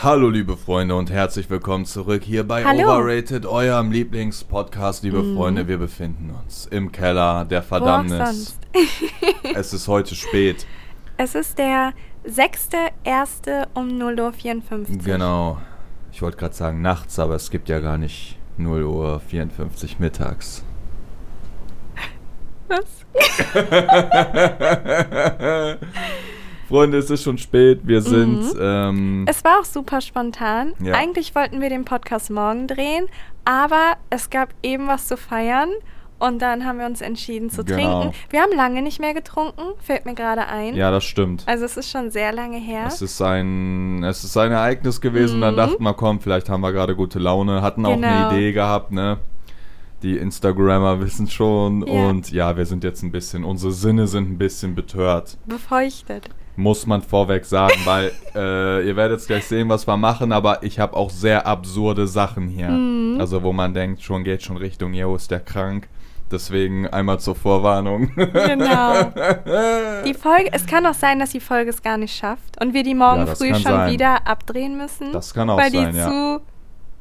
Hallo liebe Freunde und herzlich willkommen zurück hier bei Hallo. Overrated, eurem Lieblingspodcast, liebe Mhm. Freunde. Wir befinden uns im Keller der Verdammnis. sonst. Es ist heute spät. Es ist der 6.1. um 0.54 Uhr. Genau. Ich wollte gerade sagen nachts, aber es gibt ja gar nicht 0 Uhr 54 mittags. Was? Freunde, es ist schon spät. Wir sind. Mhm. Ähm, Es war auch super spontan. Ja. Eigentlich wollten wir den Podcast morgen drehen, aber es gab eben was zu feiern und dann haben wir uns entschieden zu Genau. trinken. Wir haben lange nicht mehr getrunken, fällt mir gerade ein. ja, das stimmt. Also es ist schon sehr lange her. Es ist ein, es ist ein Ereignis gewesen. Und dann Mhm. dachten wir, komm, vielleicht haben wir gerade gute Laune. Hatten auch Genau. eine Idee gehabt, ne? Die Instagrammer wissen schon. Ja. Und ja, wir sind jetzt ein bisschen, unsere Sinne sind ein bisschen betört. Befeuchtet. Muss man vorweg sagen, weil äh, ihr werdet jetzt gleich sehen, was wir machen, aber ich habe auch sehr absurde Sachen hier. Mhm. Also wo man denkt, schon geht schon Richtung, yo, ist der krank. Deswegen einmal zur Vorwarnung. Genau. Die Folge, es kann auch sein, dass die Folge es gar nicht schafft und wir die morgen Ja, früh schon sein. wieder abdrehen müssen. Das kann auch weil sein, die ja. zu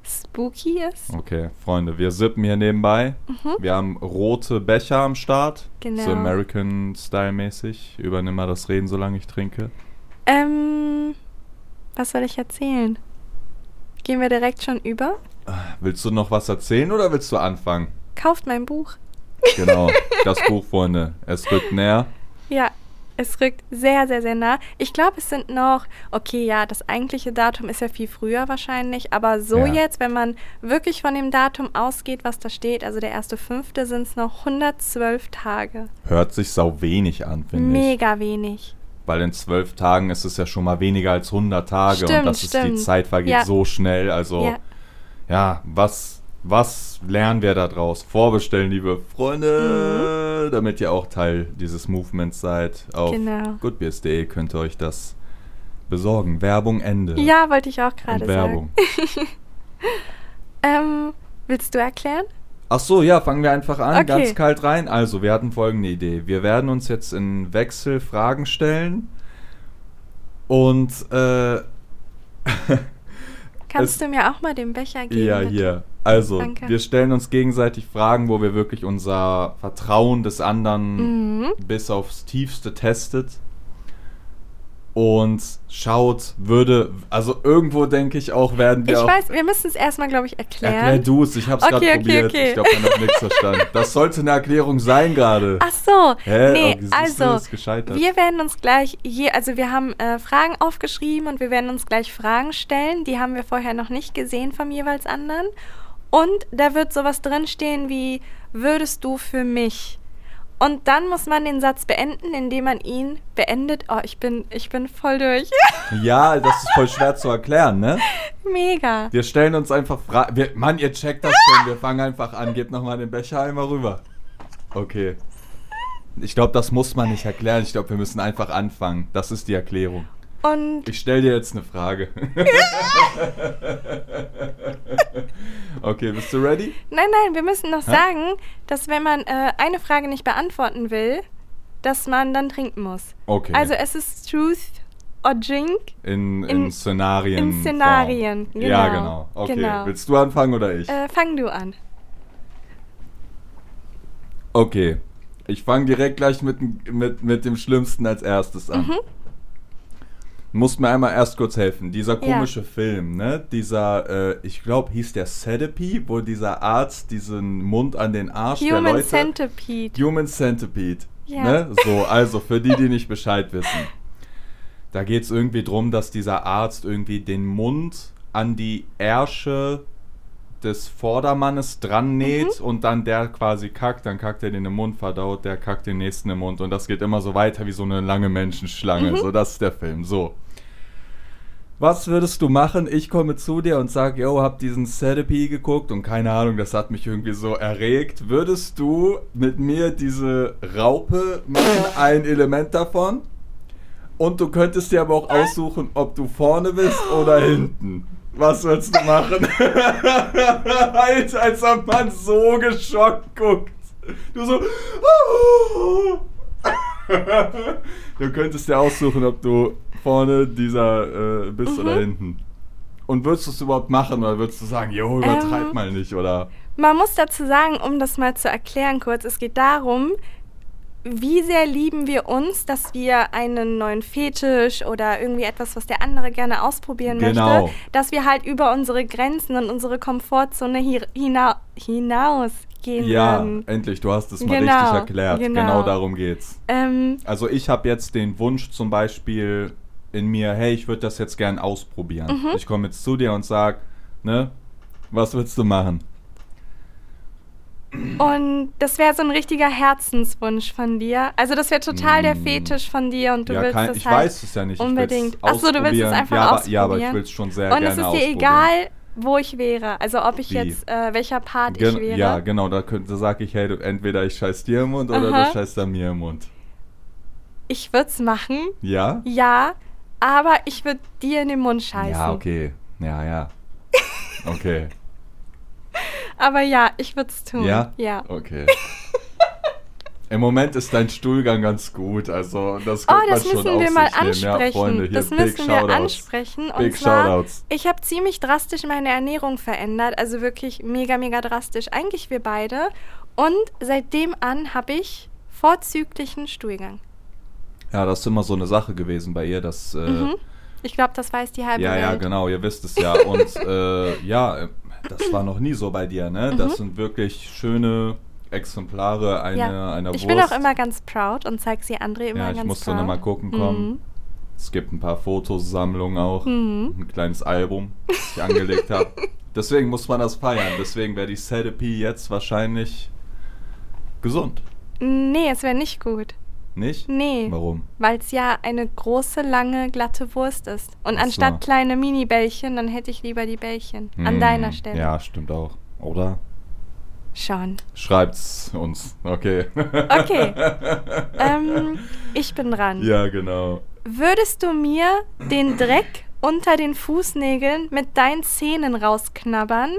spooky ist. Okay, Freunde, wir sippen hier nebenbei. Wir haben rote Becher am Start. Mhm. Genau. So American-Style-mäßig. Übernimm mal das Reden, solange ich trinke. Ähm, was soll ich erzählen? Gehen wir direkt schon über? Willst du noch was erzählen oder willst du anfangen? Kauft mein Buch. Genau, das Buch, Freunde. Es rückt näher. Ja, es rückt sehr, sehr, sehr nah. Ich glaube, es sind noch, okay, ja, das eigentliche Datum ist ja viel früher wahrscheinlich, aber so Ja. jetzt, wenn man wirklich von dem Datum ausgeht, was da steht, also der erste Fünfte, sind es noch 112 Tage. Hört sich sau wenig an, finde ich. Mega wenig. Weil in zwölf Tagen ist es ja schon mal weniger als 100 Tage. und Stimmt, das ist die stimmt. Zeit vergeht Ja. so schnell. Also, Ja. ja, was, was lernen wir da draus? Vorbestellen, liebe Freunde, damit ihr auch Teil dieses Movements seid. Auf Genau. goodbeers.de könnt ihr euch das besorgen. Werbung Ende. Ja, wollte ich auch gerade Werbung. sagen. Ähm, willst du erklären? Ach so, ja, fangen wir einfach an, Okay. ganz kalt rein. Also, wir hatten folgende Idee. Wir werden uns jetzt in Wechsel Fragen stellen und äh, Kannst Es- du mir auch mal den Becher geben? Ja, bitte? hier. Also, Danke. wir stellen uns gegenseitig Fragen, wo wir wirklich unser Vertrauen des anderen Mhm. bis aufs Tiefste testet. Und schaut, würde, also irgendwo denke ich auch, werden wir Ich auch. weiß, wir müssen es erstmal, glaube ich, erklären. Erklär du es, ich hab's Okay, gerade okay, probiert. okay. Ich glaube, man hat nichts verstanden. Das sollte eine Erklärung sein gerade. Ach so, Hä? nee, Oh, also wir werden uns gleich je, also wir haben äh, Fragen aufgeschrieben und wir werden uns gleich Fragen stellen. Die haben wir vorher noch nicht gesehen vom jeweils anderen. Und da wird sowas drinstehen wie, würdest du für mich? Und dann muss man den Satz beenden, indem man ihn beendet. Oh, ich bin, ich bin voll durch. Ja, das ist voll schwer zu erklären, ne? Mega. Wir stellen uns einfach Fragen. Mann, ihr checkt das schon. Wir fangen einfach an. Gebt nochmal den Becher einmal rüber. Okay. Ich glaube, das muss man nicht erklären. Ich glaube, wir müssen einfach anfangen. Das ist die Erklärung. Und Ich stelle dir jetzt eine Frage. okay, bist du ready? nein, nein, wir müssen noch Hä? sagen, dass wenn man äh, eine Frage nicht beantworten will, dass man dann trinken muss. Okay. Also es ist Truth or Drink in, in, in- Szenarien. in Szenarien, Form. Ja, genau, genau. Okay. genau. Willst du anfangen oder ich? Äh, fang du an. Okay. Ich fange direkt gleich mit, mit, mit dem Schlimmsten als erstes an. Mhm. Musst mir einmal erst kurz helfen. Dieser Ja. komische Film, ne? Dieser, äh, ich glaube, hieß der Centipede, wo dieser Arzt diesen Mund an den Arsch der Human Leute... Centipede. Human Centipede. Ja. Ne? So, also für die, die nicht Bescheid wissen. Da geht es irgendwie drum, dass dieser Arzt irgendwie den Mund an die Ärsche des Vordermannes dran näht Mhm. und dann der quasi kackt, dann kackt er den im Mund, verdaut, der kackt den nächsten im Mund und das geht immer so weiter wie so eine lange Menschenschlange. Mhm. So, das ist der Film. So. Was würdest du machen? Ich komme zu dir und sag, yo, hab diesen Centipede geguckt und keine Ahnung, das hat mich irgendwie so erregt. Würdest du mit mir diese Raupe machen, ein Element davon? Und du könntest dir aber auch aussuchen, ob du vorne bist oder hinten. Was würdest du machen? als, als ob man so geschockt guckt. Du so. du könntest dir aussuchen, ob du vorne dieser äh, bist oder hinten. Und würdest du es überhaupt machen oder würdest du sagen, jo, übertreib Ähm, mal nicht, oder? Man muss dazu sagen, um das mal zu erklären kurz, es geht darum, wie sehr lieben wir uns, dass wir einen neuen Fetisch oder irgendwie etwas, was der andere gerne ausprobieren Genau. möchte, dass wir halt über unsere Grenzen und unsere Komfortzone hi hina hinausgehen Ja, würden. endlich, du hast es mal Genau, richtig erklärt. genau. Genau. darum geht's. Ähm, Also ich habe jetzt den Wunsch zum Beispiel in mir, hey, ich würde das jetzt gern ausprobieren. Mhm. Ich komme jetzt zu dir und sag, ne, was willst du machen? und das wäre so ein richtiger Herzenswunsch von dir. Also das wäre total der Mm. Fetisch von dir und du ja, willst kein, das ich halt weiß es ja nicht. unbedingt. Ich Ach so, du willst es ausprobieren. einfach ja, aber, ja, aber ich ausprobieren. will es schon sehr Und gerne es ist dir ausprobieren. egal, wo ich wäre. Also ob ich Wie? jetzt, äh, welcher Part Gen ich wäre. Ja, genau, da, da sag ich, hey, du, entweder ich scheiß dir im Mund oder Aha. du scheißt an mir im Mund. Ich würde es machen, Ja? ja, aber ich würde dir in den Mund scheißen. Ja, okay. Ja, ja. Okay. Aber ja, ich würde es tun. Ja? Ja. Okay. Im Moment ist dein Stuhlgang ganz gut, also das Oh, könnte das schon müssen auf wir mal. Ja, ansprechen. Freunde, hier, das big müssen wir Shoutouts. ansprechen. Und Big zwar, Shoutouts. ich habe ziemlich drastisch meine Ernährung verändert. Also wirklich mega, mega drastisch. Eigentlich wir beide. Und seitdem an habe ich vorzüglichen Stuhlgang. Ja, das ist immer so eine Sache gewesen bei ihr, dass... Äh, Mhm. Ich glaube, das weiß die halbe Ja, Welt. ja, genau, ihr wisst es ja. Und äh, ja, äh, das war noch nie so bei dir, ne? Das sind wirklich schöne Exemplare einer, Mhm. Ja. einer ich Wurst. bin auch immer ganz proud und zeige sie André immer Ja, ganz ich musste proud. nochmal gucken kommen. Mhm. Es gibt ein paar Fotosammlungen auch. Mhm. Ein kleines Album, das ich angelegt habe. Deswegen muss man das feiern. Deswegen wäre die Therapy jetzt wahrscheinlich gesund. Nee, es wäre nicht gut. Nicht? Nee. Warum? Weil es ja eine große, lange, glatte Wurst ist. Und Ach so. anstatt kleine Mini-Bällchen, dann hätte ich lieber die Bällchen. An Hm, deiner Stelle. Ja, stimmt auch. Oder? Schon. Schreibt's uns. Okay. Okay. ähm, ich bin dran. ja, genau. Würdest du mir den Dreck unter den Fußnägeln mit deinen Zähnen rausknabbern,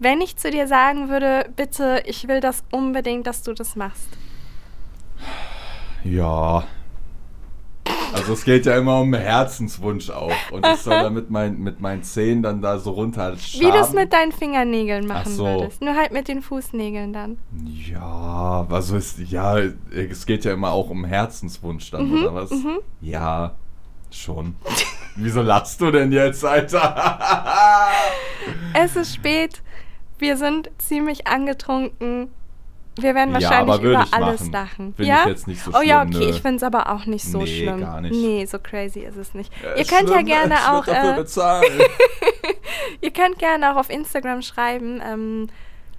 wenn ich zu dir sagen würde, bitte, ich will das unbedingt, dass du das machst? Ja. Also es geht ja immer um Herzenswunsch auch. Und ich soll da mit, mein, mit meinen Zähnen dann da so runter Wie du es mit deinen Fingernägeln machen Ach so. würdest. Nur halt mit den Fußnägeln dann. Ja, was ist. Ja, es geht ja immer auch um Herzenswunsch dann, Mhm, oder was? Ja, schon. Wieso lachst du denn jetzt, Alter? Es ist spät. Wir sind ziemlich angetrunken. Wir werden Ja, wahrscheinlich würde über alles machen. lachen. Find ja? ich jetzt nicht so Oh ja, schlimm, okay, nö. ich finde es aber auch nicht so Nee, schlimm. gar nicht. Nee, so crazy ist es nicht. Äh, ihr könnt ja schlimm, gerne ich würd auch, Dafür äh, bezahlen. ihr könnt gerne auch auf Instagram schreiben, ähm,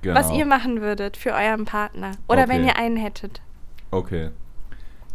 genau. was ihr machen würdet für euren Partner. Oder wenn Okay. ihr einen hättet. Okay.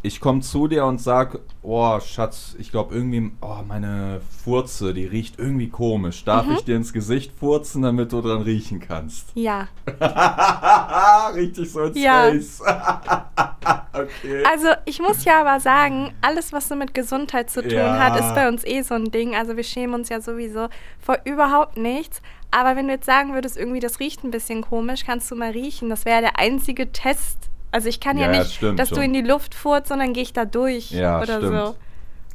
Ich komme zu dir und sag, oh Schatz, ich glaube irgendwie, oh meine Furze, die riecht irgendwie komisch. Darf Mhm. ich dir ins Gesicht furzen, damit du dran riechen kannst? Ja. Richtig so ins Ja. Face. okay. Also ich muss ja aber sagen, alles, was so mit Gesundheit zu tun Ja. hat, ist bei uns eh so ein Ding. Also wir schämen uns ja sowieso vor überhaupt nichts. Aber wenn du jetzt sagen würdest, irgendwie das riecht ein bisschen komisch, kannst du mal riechen. Das wäre der einzige Test. Also ich kann ja, Ja, nicht, stimmt dass du schon. in die Luft furzt, sondern gehe ich da durch Ja, oder stimmt. so.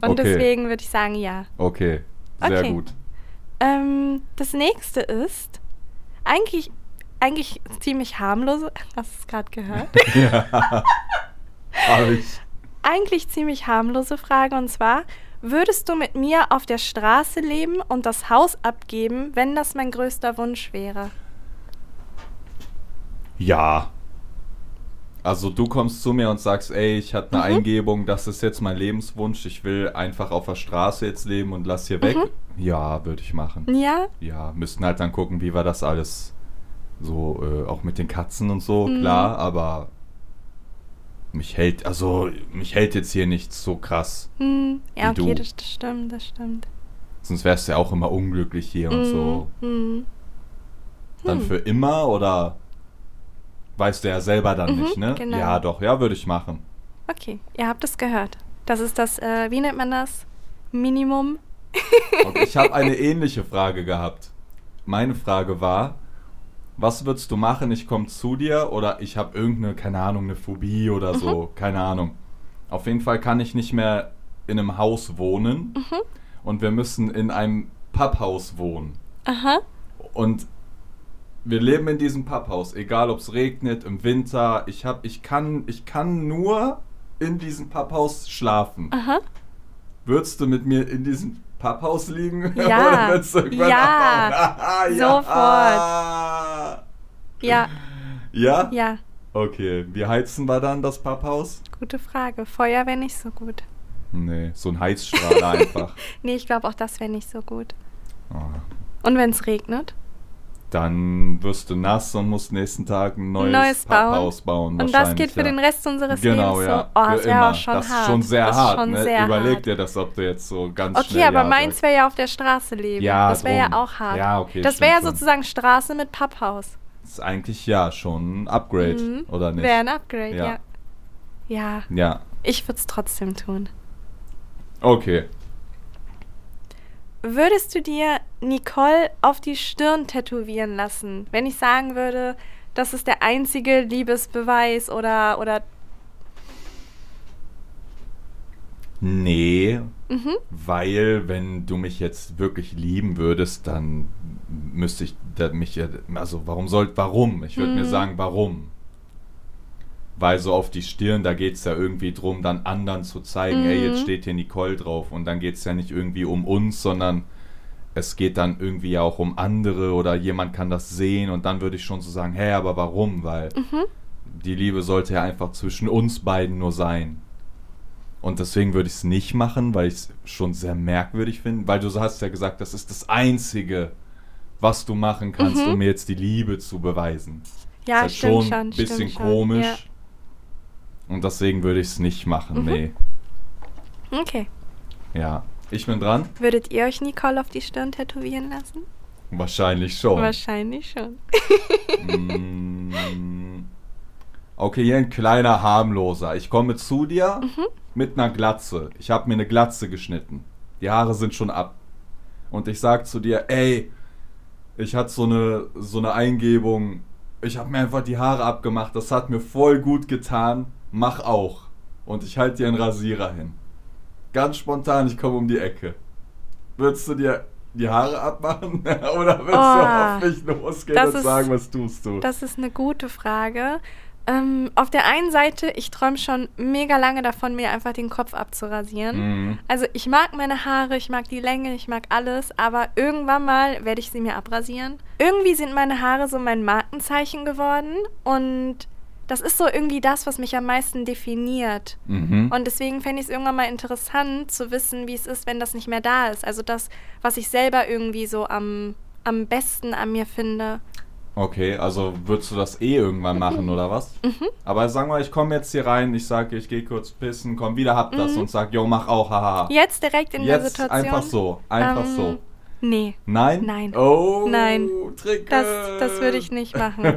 Und Okay. deswegen würde ich sagen, ja. Okay, sehr Okay. gut. Ähm, das nächste ist eigentlich, eigentlich ziemlich harmlose. Hast du es gerade gehört? Hab ich. eigentlich ziemlich harmlose Frage und zwar: Würdest du mit mir auf der Straße leben und das Haus abgeben, wenn das mein größter Wunsch wäre? Ja. Also du kommst zu mir und sagst, ey, ich hatte eine Mhm. Eingebung, das ist jetzt mein Lebenswunsch, ich will einfach auf der Straße jetzt leben und lass hier Mhm. weg. Ja, würde ich machen. Ja? Ja, müssten halt dann gucken, wie wir das alles so, äh, auch mit den Katzen und so, Mhm. klar, aber mich hält, also mich hält jetzt hier nichts so krass. Hm, ja, Wie okay, du. das, das stimmt, das stimmt. Sonst wärst du ja auch immer unglücklich hier und so. Hm. Dann Hm. für immer oder weißt du ja selber dann Mhm, nicht, ne? genau. Ja, doch, ja, würde ich machen. Okay, ihr habt es gehört. Das ist das, äh, wie nennt man das? Minimum. Und ich habe eine ähnliche Frage gehabt. Meine Frage war, was würdest du machen? Ich komme zu dir oder ich habe irgendeine, keine Ahnung, eine Phobie oder Mhm. so, keine Ahnung. Auf jeden Fall kann ich nicht mehr in einem Haus wohnen Mhm. und wir müssen in einem Papphaus wohnen. Aha. Und wir leben in diesem Papphaus, egal ob es regnet, im Winter. Ich hab, ich kann, ich kann nur in diesem Papphaus schlafen. Aha. Würdest du mit mir in diesem Papphaus liegen? Ja. Oder du Ja. Sofort. Ja, Ja? ja. Okay. Wie heizen wir dann das Papphaus? Gute Frage. Feuer wäre nicht so gut. Nee, so ein Heizstrahler einfach. Nee, ich glaube auch das wäre nicht so gut. Oh. Und wenn es regnet? Dann wirst du nass und musst nächsten Tag ein neues, Neues bauen. Papphaus bauen. Und das geht für ja. den Rest unseres Genau, Lebens ja. so. Oh, das wäre schon das hart. ist schon sehr das hart. schon ne? sehr Überleg hart. dir das, ob du jetzt so ganz Okay, schnell aber ja meins wäre ja auf der Straße leben. Ja, das wäre ja auch hart. Ja, okay, Das wäre ja sozusagen Straße mit Papphaus. ist eigentlich ja schon ein Upgrade, Mhm. oder nicht? Wäre ein Upgrade, ja. Ja, Ja, ich würde es trotzdem tun. okay. Würdest du dir Nicole auf die Stirn tätowieren lassen, wenn ich sagen würde, das ist der einzige Liebesbeweis oder oder Nee, mhm. weil wenn du mich jetzt wirklich lieben würdest, dann müsste ich mich ja, also warum soll, warum? Ich würde mir Mhm. sagen, warum? Weil so auf die Stirn, da geht es ja irgendwie drum, dann anderen zu zeigen, Mhm. ey, jetzt steht hier Nicole drauf und dann geht es ja nicht irgendwie um uns, sondern es geht dann irgendwie ja auch um andere oder jemand kann das sehen und dann würde ich schon so sagen, hey, aber warum? Weil Mhm. die Liebe sollte ja einfach zwischen uns beiden nur sein. Und deswegen würde ich es nicht machen, weil ich es schon sehr merkwürdig finde. Weil du hast ja gesagt, das ist das Einzige, was du machen kannst, Mhm. um mir jetzt die Liebe zu beweisen. ja, ist halt schon ein bisschen schon. komisch. Und deswegen würde ich es nicht machen, Mhm. nee. Ja. Okay. Ja. Ich bin dran? Würdet ihr euch Nicole auf die Stirn tätowieren lassen? Wahrscheinlich schon. Wahrscheinlich schon. Mm. Okay, hier ein kleiner harmloser. Ich komme zu dir Mhm. mit einer Glatze. Ich habe mir eine Glatze geschnitten. Die Haare sind schon ab. Und ich sag zu dir, ey, ich hatte so eine, so eine Eingebung. Ich habe mir einfach die Haare abgemacht. Das hat mir voll gut getan. Mach auch. Und ich halte dir einen Rasierer hin. Ganz spontan, ich komme um die Ecke. Würdest du dir die Haare abmachen? Oder würdest Oh, du auf mich losgehen und ist- sagen, was tust du? Das ist eine gute Frage. Ähm, auf der einen Seite, ich träume schon mega lange davon, mir einfach den Kopf abzurasieren. Mhm. Also ich mag meine Haare, ich mag die Länge, ich mag alles, aber irgendwann mal werde ich sie mir abrasieren. Irgendwie sind meine Haare so mein Markenzeichen geworden und das ist so irgendwie das, was mich am meisten definiert. Mhm. Und deswegen fände ich es irgendwann mal interessant zu wissen, wie es ist, wenn das nicht mehr da ist. Also das, was ich selber irgendwie so am, am besten an mir finde. Okay, also würdest du das eh irgendwann machen, oder was? Mhm. Aber sagen wir, ich komme jetzt hier rein, ich sage, ich gehe kurz pissen, komm wieder, hab das Mhm. und sag, yo, mach auch, hahaha. Jetzt direkt in der Jetzt Situation. einfach so, einfach Ähm, so. Nee, Nein? Nein. Oh, Nein. Tricke. das, das würde ich nicht machen.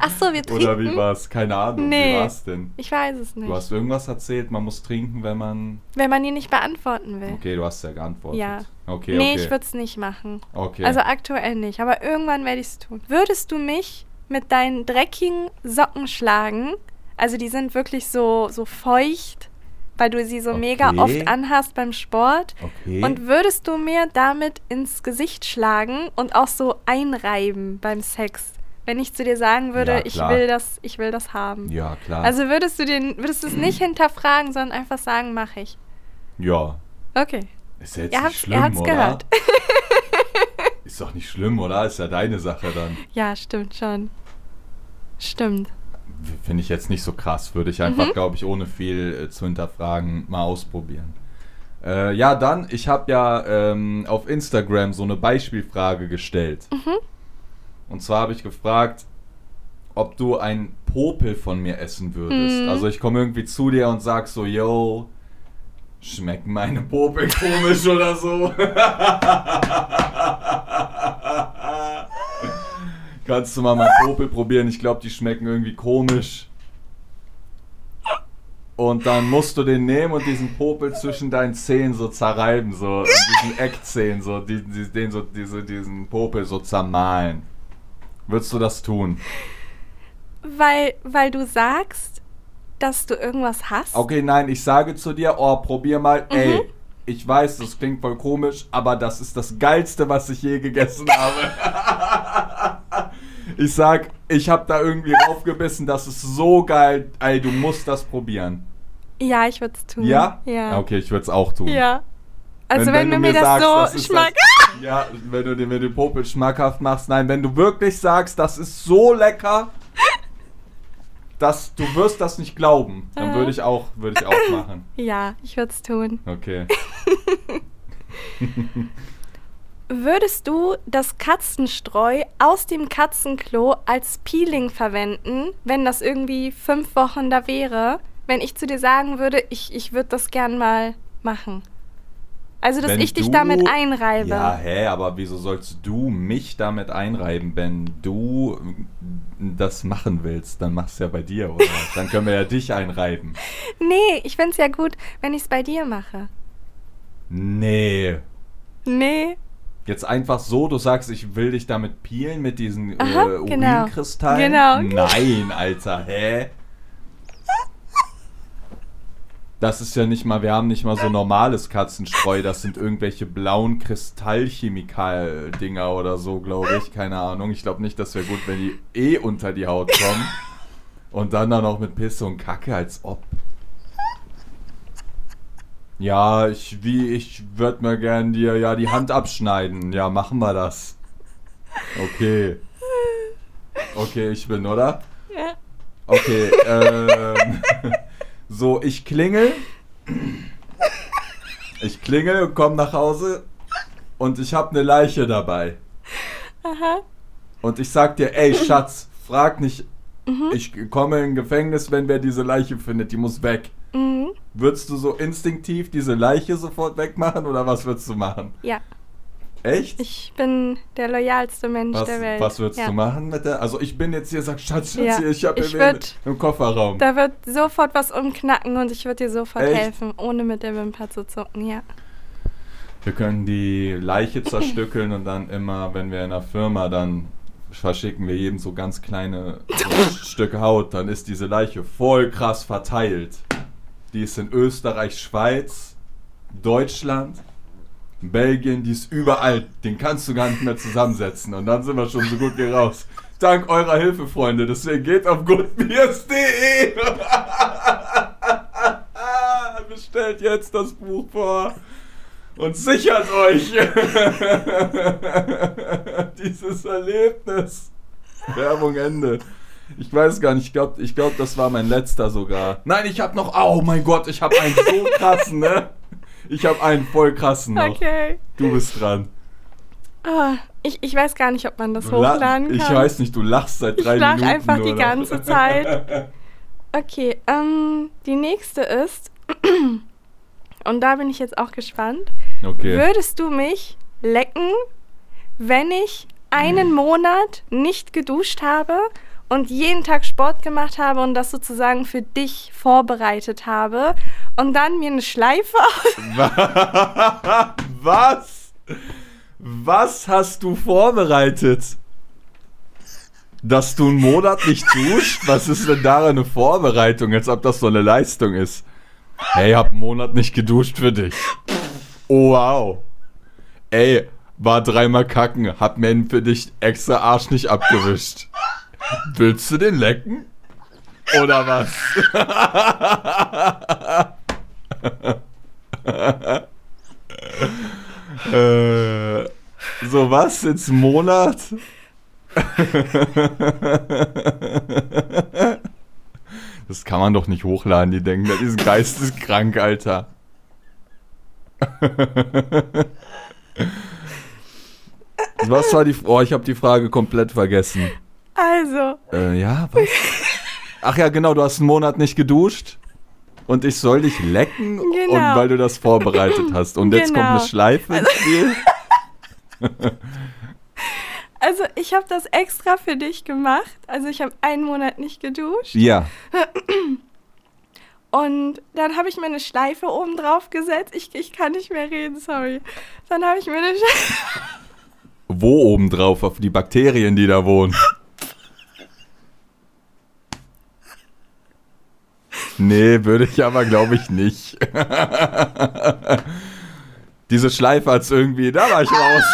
Ach so, wir trinken. Oder wie war's? Keine Ahnung, Nee. wie war's denn? Ich weiß es nicht. Du hast irgendwas erzählt, man muss trinken, wenn man... Wenn man ihn nicht beantworten will. Okay, du hast ja geantwortet. Ja. Okay, nee, okay. ich würde es nicht machen. Okay. Also aktuell nicht, aber irgendwann werde ich es tun. Würdest du mich mit deinen dreckigen Socken schlagen? Also die sind wirklich so, so feucht, weil du sie so mega Okay. oft anhast beim Sport. okay. Und würdest du mir damit ins Gesicht schlagen und auch so einreiben beim Sex? Wenn ich zu dir sagen würde, Ja, ich will das, ich will das haben. ja, klar. Also würdest du den, würdest du es nicht hinterfragen, sondern einfach sagen, mache ich. ja. Okay. Ist ja jetzt Ihr nicht schlimm, ihr habt's oder? gehört. Ist doch nicht schlimm, oder? Ist ja deine Sache dann. Ja, stimmt schon. Stimmt. Finde ich jetzt nicht so krass. Würde ich einfach, Mhm. glaube ich, ohne viel äh, zu hinterfragen, mal ausprobieren. Äh, ja, dann, ich habe ja ähm, auf Instagram so eine Beispielfrage gestellt. Mhm. Und zwar habe ich gefragt, ob du ein Popel von mir essen würdest. Mhm. Also ich komme irgendwie zu dir und sag so, yo, schmecken meine Popel komisch oder so? Kannst du mal mein Popel probieren? Ich glaube, die schmecken irgendwie komisch. Und dann musst du den nehmen und diesen Popel zwischen deinen Zehen so zerreiben, so diesen Eckzehen, so die, die, den so diese, diesen Popel so zermahlen. Würdest du das tun? Weil, weil du sagst, dass du irgendwas hast? Okay, nein, ich sage zu dir, oh, probier mal, ey, ich weiß, das klingt voll komisch, aber das ist das Geilste, was ich je gegessen habe. ich sag, ich habe da irgendwie draufgebissen, das ist so geil. Ey, du musst das probieren. Ja, ich würde es tun. Ja? Ja. Okay, ich würde es auch tun. Ja. Also wenn, du du mir das sagst, so das ist schmack... Das, ja, wenn du wenn du den Popel schmackhaft machst. Nein, wenn du wirklich sagst, das ist so lecker, dass du wirst das nicht glauben, dann würde ich auch, würde ich auch machen. Ja, ich würde es tun. Okay. Würdest du das Katzenstreu aus dem Katzenklo als Peeling verwenden, wenn das irgendwie fünf Wochen da wäre? Wenn ich zu dir sagen würde, ich, ich würde das gern mal machen. Also, dass Wenn ich dich du- damit einreibe. Ja, hä, aber wieso sollst du mich damit einreiben, wenn du das machen willst? Dann mach's ja bei dir, oder? Dann können wir ja dich einreiben. Nee, ich find's ja gut, wenn ich's bei dir mache. Nee. Nee. Jetzt einfach so, du sagst, ich will dich damit peelen mit diesen Aha, äh, genau. Urinkristallen? Genau. Nein, Alter, hä? Das ist ja nicht mal, wir haben nicht mal so normales Katzenstreu, das sind irgendwelche blauen Kristallchemikal-Dinger oder so, glaube ich. Keine Ahnung. Ich glaube nicht, das wäre gut, wenn die eh unter die Haut kommen. Und dann dann auch mit Pisse und Kacke, als ob. Ja, ich, wie, ich würde mir gern dir ja die Hand abschneiden. Ja, machen wir das. Okay. Okay, ich bin, oder? Ja. Okay, ähm. So, ich klingel. Ich klingel und komm nach Hause und ich hab eine Leiche dabei. Aha. Und ich sag dir, ey Schatz, frag nicht, Mhm. ich komme in Gefängnis, wenn wer diese Leiche findet, die muss weg. Mhm. Würdest du so instinktiv diese Leiche sofort wegmachen oder was würdest du machen? Ja, Echt? ich bin der loyalste Mensch was, der Welt. was würdest ja. du machen mit der? Also ich bin jetzt hier, sag Schatz, Schatz, Ja, hier, ich habe würd- im Kofferraum. Da wird sofort was umknacken und ich würde dir sofort Echt? helfen, ohne mit der Wimper zu zucken, ja. Wir können die Leiche zerstückeln und dann immer, wenn wir in der Firma dann verschicken wir jedem so ganz kleine Stücke Haut, dann ist diese Leiche voll krass verteilt. Die ist in Österreich, Schweiz, Deutschland, Belgien, die ist überall. Den kannst du gar nicht mehr zusammensetzen. Und dann sind wir schon so gut wie raus. Dank eurer Hilfe, Freunde. Deswegen geht auf goodbeers.de. Bestellt jetzt das Buch vor und sichert euch dieses Erlebnis. Werbung Ende. Ich weiß gar nicht, ich glaube, ich glaub, das war mein letzter sogar. Nein, ich habe noch, oh mein Gott, ich habe einen so krassen, ne? Ich habe einen voll krassen noch. Okay. Du bist dran. Ah, ich, ich weiß gar nicht, ob man das Du hochladen kann. Ich weiß nicht, du lachst seit Ich drei lach Minuten. einfach die noch. ganze Zeit. Okay, ähm, die nächste ist, und da bin ich jetzt auch gespannt. Okay. Würdest du mich lecken, wenn ich einen Monat nicht geduscht habe und jeden Tag Sport gemacht habe und das sozusagen für dich vorbereitet habe und dann mir eine Schleife Was? Was hast du vorbereitet? Dass du einen Monat nicht duscht? Was ist denn daran eine Vorbereitung, als ob das so eine Leistung ist? Hey, hab einen Monat nicht geduscht für dich. Oh, wow. Ey, war dreimal kacken, hab mir für dich extra Arsch nicht abgewischt. Willst du den lecken? Oder was? Äh, so was? Jetzt Monat? Das kann man doch nicht hochladen, die denken, das ist geisteskrank, Alter. Was war die... Oh, ich habe die Frage komplett vergessen. Also, Äh, ja, was? Ach ja, genau, du hast einen Monat nicht geduscht und ich soll dich lecken Genau. und weil du das vorbereitet hast. Und jetzt kommt Genau. eine Schleife ins Spiel. also ich habe das extra für dich gemacht. Also ich habe einen Monat nicht geduscht. Ja. Und dann habe ich mir eine Schleife oben drauf gesetzt. Ich, ich kann nicht mehr reden, sorry. Dann habe ich mir eine Schleife. Wo oben drauf? Auf die Bakterien, die da wohnen. Nee, würde ich aber glaube ich nicht. Diese Schleife hat's irgendwie, da war ich raus.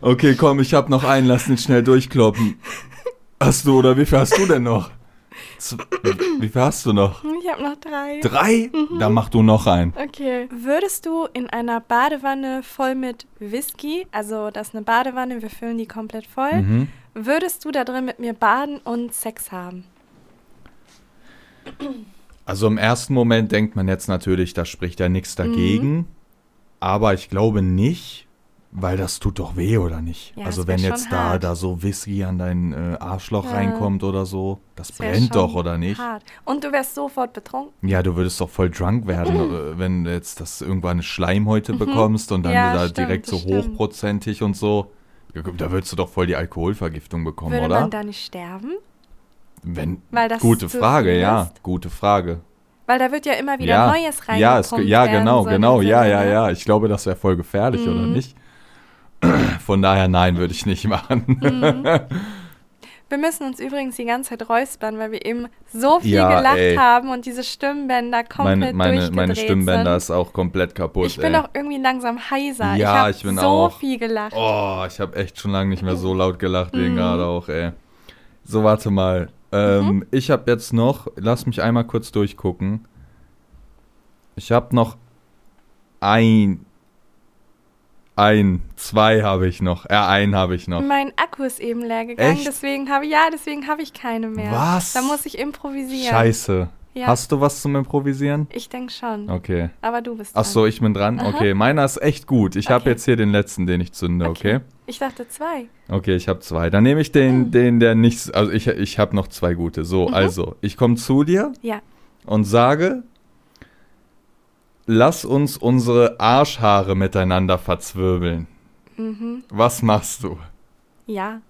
okay, komm, ich hab noch einen, lass den schnell durchkloppen. Hast du, oder wie viel hast du denn noch? Wie viel hast du noch? Ich habe noch drei. Drei? Dann mach du noch einen. Okay. Würdest du in einer Badewanne voll mit Whisky, also das ist eine Badewanne, wir füllen die komplett voll, Mhm. würdest du da drin mit mir baden und Sex haben? Also im ersten Moment denkt man jetzt natürlich, da spricht ja nichts dagegen. Aber ich glaube nicht, weil das tut doch weh, oder nicht? Ja, also wenn jetzt da, hart. da so Whisky an dein äh, Arschloch Ja. reinkommt oder so, das, Das brennt doch, oder nicht? Hart. Und du wärst sofort betrunken. Ja, du würdest doch voll drunk werden, äh, wenn du jetzt das irgendwann eine Schleimhäute bekommst und dann Mhm. Ja, da stimmt, direkt so stimmt. hochprozentig und so. Da würdest du doch voll die Alkoholvergiftung bekommen, Würde oder? man da nicht sterben? wenn, Weil das gute Frage, ja, gute Frage. Weil da wird ja immer wieder ja, Neues rein. ja, es, ja, genau, genau, ja, ja, ja. Ich glaube, das wäre voll gefährlich, oder Mhm. nicht? Von daher, nein, würde ich nicht machen. Mhm. Wir müssen uns übrigens die ganze Zeit räuspern, weil wir eben so viel Ja, gelacht ey. haben und diese Stimmbänder komplett meine, meine, meine Stimmbänder sind. ist auch komplett kaputt. Ich bin ey. auch irgendwie langsam heiser. ich Ja, habe ich bin so auch. viel gelacht. Oh, ich habe echt schon lange nicht mehr so laut gelacht, wegen Mhm. gerade auch, ey. So, warte mal. Ähm, Mhm. Ich habe jetzt noch, lass mich einmal kurz durchgucken. Ich habe noch ein, ein, zwei habe ich noch. Äh, einen habe ich noch. Mein Akku ist eben leer gegangen, Echt? deswegen habe ja, deswegen habe ich keine mehr. Was? Da muss ich improvisieren. Scheiße. Ja. Hast du was zum Improvisieren? Ich denke schon. Okay. Aber du bist Ach dran. so, ich bin dran. Aha. Okay, meiner ist echt gut. Ich habe Okay. jetzt hier den letzten, den ich zünde, okay? Ich dachte zwei. Okay, ich habe zwei. Dann nehme ich den, den, der nicht. Also ich, ich habe noch zwei gute. So, Mhm. also, ich komme zu dir Ja. und sage, lass uns unsere Arschhaare miteinander verzwirbeln. Mhm. Was machst du? Ja.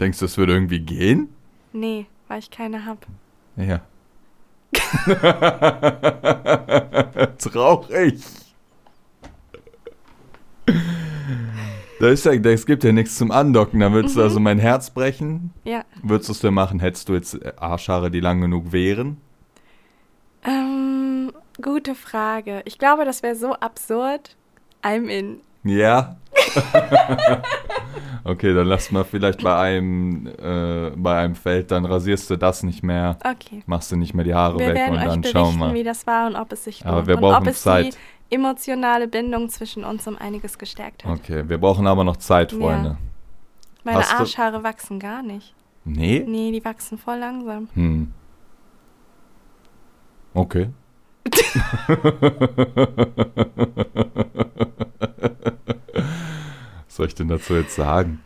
Denkst du, es würde irgendwie gehen? Nee, weil ich keine hab. Ja. Traurig. Da ist ja, es gibt ja nichts zum Andocken. Da würdest du Mhm. also mein Herz brechen. Ja. Würdest du es dir machen, hättest du jetzt Arschhaare, die lang genug wären? Gute Frage. Ich glaube, das wäre so absurd. I'm in. Ja. okay, dann lass mal vielleicht bei einem, äh, bei einem Feld, dann rasierst du das nicht mehr, Okay. machst du nicht mehr die Haare Wir weg und dann schauen wir. wie das war und ob es sich lohnt. Aber wir und brauchen ob es Zeit. die emotionale Bindung zwischen uns um einiges gestärkt hat. Okay, wir brauchen aber noch Zeit, Ja. Freunde. Meine Hast Arschhaare wachsen gar nicht. Nee? Nee, die wachsen voll langsam. Hm. Okay. Was soll ich denn dazu jetzt sagen?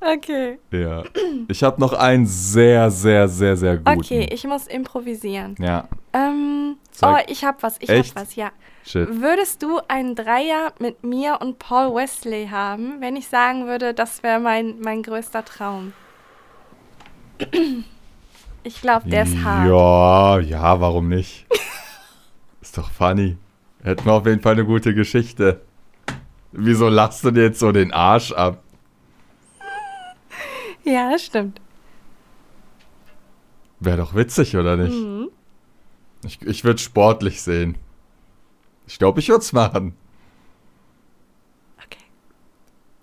Okay. Ja. Ich habe noch einen sehr, sehr, sehr, sehr guten. Okay, ich muss improvisieren. Ja, Ähm, oh, ich hab was, ich Echt? hab was, ja. shit. Würdest du einen Dreier mit mir und Paul Wesley haben, wenn ich sagen würde, das wäre mein, mein größter Traum? Ich glaube, der ist hart. Ja, ja, warum nicht? Ist doch funny. Hätten wir auf jeden Fall eine gute Geschichte. Wieso lachst du dir jetzt so den Arsch ab? Ja, das stimmt. Wäre doch witzig, oder nicht? Mhm. Ich, ich würde sportlich sehen. Ich glaube, ich würde es machen. Okay.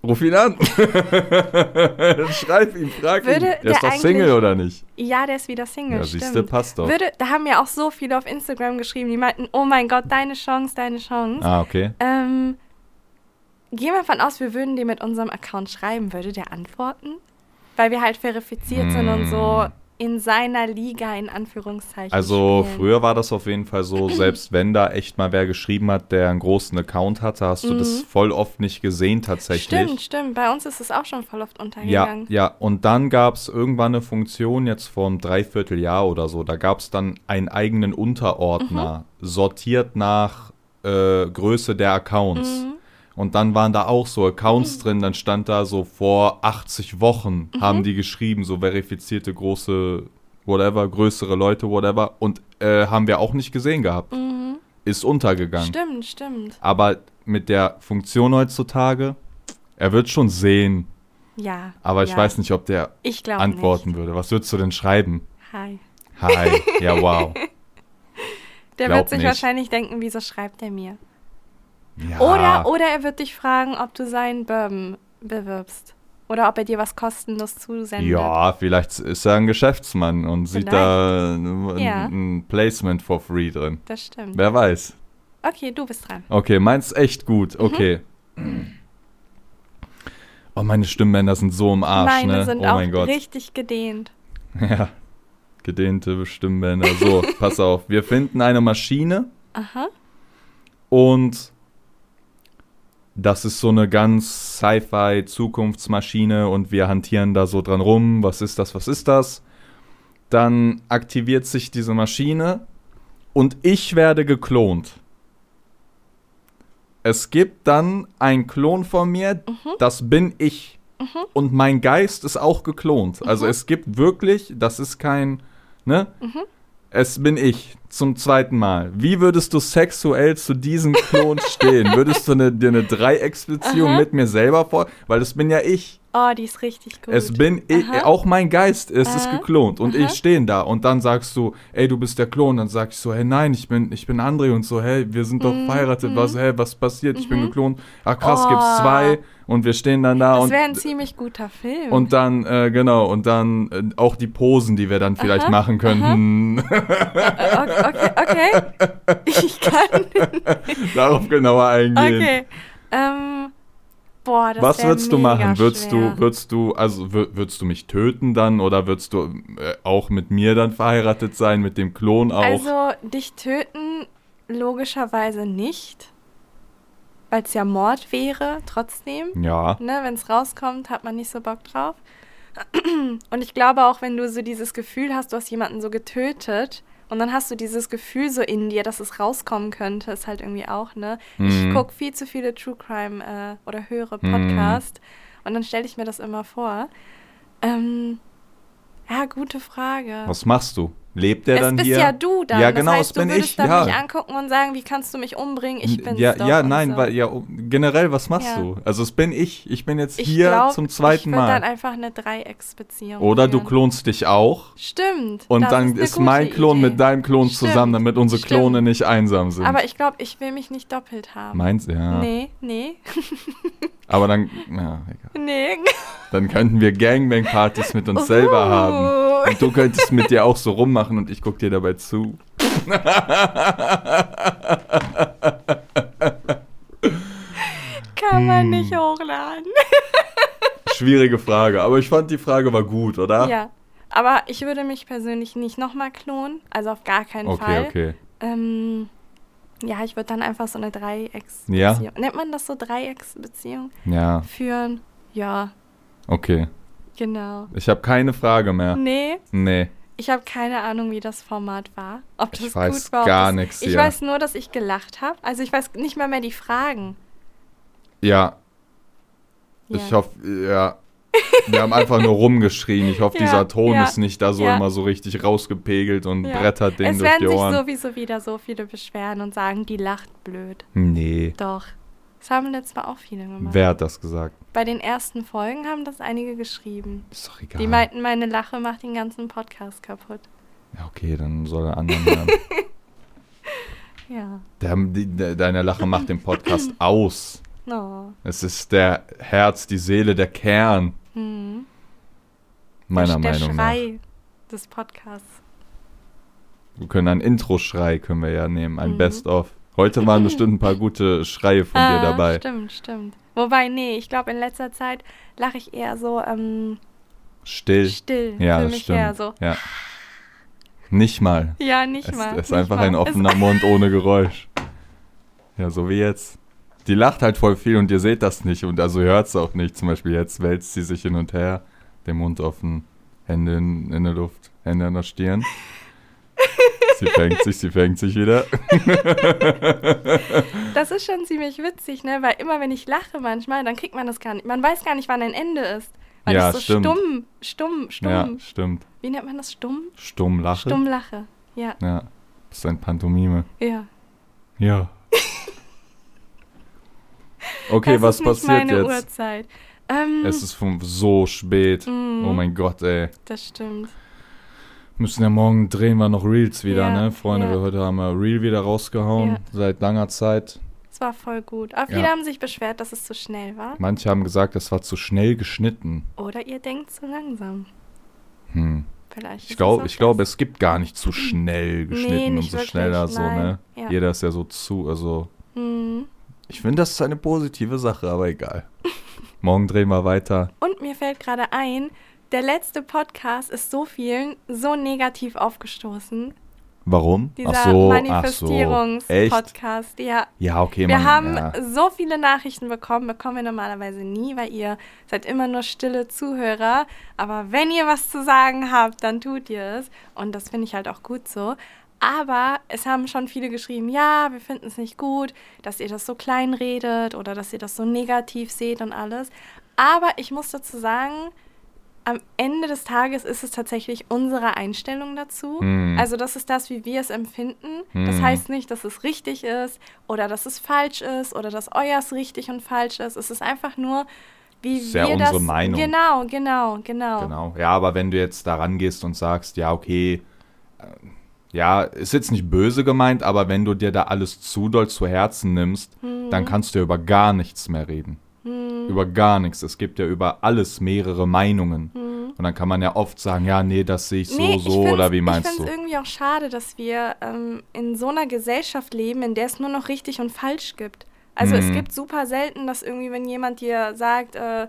Ruf ihn an. Schreib ihn, frag ihn. Würde Der der ist doch Single, oder nicht? Ja, der ist wieder Single, Ja, siehste, stimmt. passt doch. Würde, da haben ja auch so viele auf Instagram geschrieben, die meinten, oh mein Gott, deine Chance, deine Chance. Ah, okay. Ähm, gehen wir davon aus, wir würden dir mit unserem Account schreiben. Würde der antworten? Weil wir halt verifiziert sind und so Hm. In seiner Liga in Anführungszeichen. Also spielen. früher war das auf jeden Fall so, selbst wenn da echt mal wer geschrieben hat, der einen großen Account hatte, hast du das voll oft nicht gesehen tatsächlich. Mhm. Stimmt, stimmt. Bei uns ist es auch schon voll oft Ja, untergegangen. ja, und dann gab es irgendwann eine Funktion, jetzt vor einem Dreivierteljahr oder so, da gab es dann einen eigenen Unterordner, Mhm. sortiert nach äh, Größe der Accounts. Mhm. Und dann waren da auch so Accounts drin, dann stand da so vor 80 Wochen Mhm. haben die geschrieben, so verifizierte große, whatever, größere Leute, whatever. Und äh, haben wir auch nicht gesehen gehabt. Mhm. Ist untergegangen. Stimmt, stimmt. Aber mit der Funktion heutzutage, er wird schon sehen, Ja. aber ich ja. weiß nicht, ob der Ich glaube antworten würde. Was würdest du denn schreiben? Nicht. Hi. Hi. Ja, wow. Der Glaub wird sich nicht. wahrscheinlich denken, wieso schreibt er mir? Ja. Oder, oder er wird dich fragen, ob du seinen Bourbon bewirbst. Oder ob er dir was kostenlos zusendet. Ja, vielleicht ist er ein Geschäftsmann und sieht da ein, Ja. ein Placement for free drin. Das stimmt. Wer weiß. Okay, du bist dran. Okay, meins echt gut. Mhm. Okay. Oh, meine Stimmbänder sind so im Arsch, Meine ne? sind oh auch mein Gott. richtig gedehnt. Ja. Gedehnte Stimmbänder. So, pass auf. Wir finden eine Maschine Aha. und das ist so eine ganz Sci-Fi Zukunftsmaschine und wir hantieren da so dran rum. Was ist das? Was ist das? Dann aktiviert sich diese Maschine und ich werde geklont. Es gibt dann einen Klon von mir, das bin ich. Und mein Geist ist auch geklont. Also es gibt wirklich, das ist kein, ne? Es bin ich zum zweiten Mal. Wie würdest du sexuell zu diesem Klon stehen? Würdest du eine, dir eine Dreiecksbeziehung Aha. mit mir selber vor? Weil das bin ja ich. Oh, die ist richtig gut. Es bin ich, auch mein Geist, es ist Aha. geklont und Aha. ich stehen da und dann sagst du, ey, du bist der Klon, dann sag ich so, hey, nein, ich bin, ich bin André und so, hey, wir sind doch Mhm, verheiratet, mhm. was, hey, was passiert, ich bin Mhm. geklont, ach krass, Oh. gibt's zwei und wir stehen dann da das und wäre ein ziemlich guter Film. und dann, äh, genau, und dann äh, auch die Posen, die wir dann vielleicht machen könnten. Okay, okay. Ich kann. Darauf genauer eingehen. Okay. Ähm, boah, das Was würdest du machen? Würdest schwer. du, würdest du, also wür- würdest du mich töten dann oder würdest du äh, auch mit mir dann verheiratet sein, mit dem Klon auch? Also, dich töten logischerweise nicht. Weil es ja Mord wäre, trotzdem. ja. Ne, wenn es rauskommt, hat man nicht so Bock drauf. Und ich glaube auch, wenn du so dieses Gefühl hast, du hast jemanden so getötet und dann hast du dieses Gefühl so in dir, dass es rauskommen könnte, ist halt irgendwie auch, ne? Ich Mhm. gucke viel zu viele True Crime äh, oder höre Mhm. Podcasts und dann stelle ich mir das immer vor. Ähm, ja, gute Frage. Was machst du? Lebt der es dann bist hier? ja du dann. Ja, genau, das heißt, es bin du würdest ich, dann ja. mich angucken und sagen, wie kannst du mich umbringen? Ich bin's ja, doch ja, nein, so. weil ja generell, was machst Ja. du? Also es bin ich. Ich bin jetzt Ich hier glaub, zum zweiten ich würd dann Mal. einfach eine Dreiecksbeziehung Oder du klonst dich auch Stimmt. und dann ist, gute mein Klon Idee. mit deinem Klon Stimmt, zusammen, damit unsere stimmt. Klone nicht einsam sind. Aber ich glaube, ich will mich nicht doppelt haben. Meins, ja. Nee, nee, Aber dann, ja, egal. nee. Dann könnten wir Gangbang-Partys mit uns selber Uhu. haben. Und du könntest mit dir auch so rummachen und ich guck dir dabei zu. Kann man Hm. nicht hochladen. Schwierige Frage, aber ich fand die Frage war gut, oder? Ja. Aber ich würde mich persönlich nicht nochmal klonen. Also auf gar keinen Okay, Fall. okay. Ähm, ja, ich würde dann einfach so eine Dreiecksbeziehung. Ja? Nennt man das so Dreiecksbeziehung? Ja, Führen? Ja, okay. genau. Ich habe keine Frage mehr. Nee, Nee. ich habe keine Ahnung, wie das Format war. Ob das Ich weiß gut war. ob gar nichts Ich hier. weiß nur, dass ich gelacht habe. Also ich weiß nicht mal mehr die Fragen. Ja, Ja. ich hoffe, ja. Wir haben einfach nur rumgeschrien. Ich hoffe, Ja, dieser Ton ja, ist nicht da so immer so richtig rausgepegelt und brettert den es durch werden die sich Ohren. sowieso wieder so viele beschweren und sagen, die lacht blöd. nee. Doch. Das haben letztes Mal auch viele gemacht. Wer hat das gesagt? Bei den ersten Folgen haben das einige geschrieben. Ist doch egal. Die meinten, meine Lache macht den ganzen Podcast kaputt. ja, okay, dann soll er anderen hören. Ja. Der, die, de, deine Lache macht den Podcast aus. No. Es ist der Herz, die Seele, der Kern, Hm. meiner der, Meinung der nach. Schrei des Podcasts. Wir können einen Intro-Schrei können wir ja nehmen, ein Mhm. Best-of. Heute waren bestimmt ein paar gute Schreie von dir dabei. Ah, Stimmt, stimmt. Wobei, nee, ich glaube, in letzter Zeit lache ich eher so ähm, Still. still. Ja, für das mich stimmt. eher so. Ja. Nicht mal. Ja, nicht Es mal. ist nicht einfach mal. ein offener Es, Mund ohne Geräusch. Ja, so wie jetzt. Die lacht halt voll viel und ihr seht das nicht und also hört es auch nicht. Zum Beispiel jetzt wälzt sie sich hin und her, den Mund offen, Hände in, in der Luft, Hände an der Stirn. sie fängt sich, sie fängt sich wieder. das ist schon ziemlich witzig, ne? Weil immer, wenn ich lache manchmal, dann kriegt man das gar nicht. Man weiß gar nicht, wann ein Ende ist. Weil Ja, ich so stimmt. stumm, stumm, stumm. Ja, stimmt. Wie nennt man das? Stumm? Stumm lache. Stumm lache. Ja, Ja, das ist ein Pantomime. ja. Ja. Okay, das was ist nicht passiert meine jetzt? Uhrzeit. Ähm, Es ist so spät. Mm. Oh mein Gott, ey. das stimmt. Müssen ja morgen drehen wir noch Reels wieder, Ja, ne? Freunde, ja. wir heute haben wir Reel wieder rausgehauen, Ja. seit langer Zeit. Es war voll gut. Aber viele haben sich beschwert, dass es zu schnell war. Manche haben gesagt, das war zu schnell geschnitten. Oder ihr denkt zu langsam. Hm. Vielleicht. Ich glaube, es ich glaube, es gibt gar nicht zu schnell geschnitten und nicht so schneller so, ne? Jeder ist ja so zu, also Hm. ich finde, das ist eine positive Sache, aber egal. Morgen drehen wir weiter. Und mir fällt gerade ein, der letzte Podcast ist so vielen so negativ aufgestoßen. Warum? Dieser ach so, ach so. Manifestierungs-Podcast. Ja. Ja, okay, Wir man, haben ja. so viele Nachrichten bekommen, bekommen wir normalerweise nie, weil ihr seid immer nur stille Zuhörer. Aber wenn ihr was zu sagen habt, dann tut ihr es. Und das finde ich halt auch gut so. Aber es haben schon viele geschrieben, ja, wir finden es nicht gut, dass ihr das so klein redet oder dass ihr das so negativ seht und alles. Aber ich muss dazu sagen, am Ende des Tages ist es tatsächlich unsere Einstellung dazu. Hm. Also das ist das, wie wir es empfinden. Das Hm. heißt nicht, dass es richtig ist oder dass es falsch ist oder dass euers richtig und falsch ist. Es ist einfach nur, wie Ist ja wir unsere das... Meinung. Genau, genau, genau. Genau. Ja, aber wenn du jetzt da rangehst und sagst, ja, okay, äh, ja, ist jetzt nicht böse gemeint, aber wenn du dir da alles zu doll zu Herzen nimmst, Mhm. dann kannst du ja über gar nichts mehr reden. Über gar nichts. Es gibt ja über alles mehrere Meinungen. Und dann kann man ja oft sagen, ja, nee, das sehe ich so, Mhm. Nee, ich so, oder wie meinst Ich du? finde es irgendwie auch schade, dass wir ähm, in so einer Gesellschaft leben, in der es nur noch richtig und falsch gibt. Also es Mhm. gibt super selten, dass irgendwie, wenn jemand dir sagt, äh,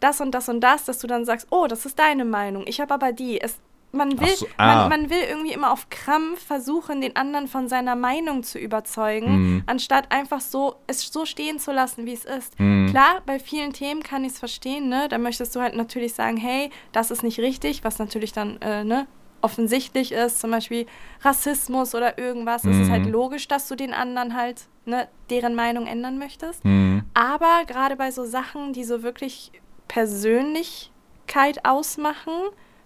das und das und das, dass du dann sagst, oh, das ist deine Meinung, ich habe aber die. Es, man, will, so, ah. man, man will irgendwie immer auf Krampf versuchen, den anderen von seiner Meinung zu überzeugen, Mhm. anstatt einfach so es so stehen zu lassen, wie es ist. Mhm. Klar, bei vielen Themen kann ich es verstehen, ne? Da möchtest du halt natürlich sagen, hey, das ist nicht richtig, was natürlich dann, äh, ne, offensichtlich ist, zum Beispiel Rassismus oder irgendwas. Es ist halt Mhm. logisch, dass du den anderen halt, ne, deren Meinung ändern möchtest. Hm. Aber gerade bei so Sachen, die so wirklich Persönlichkeit ausmachen,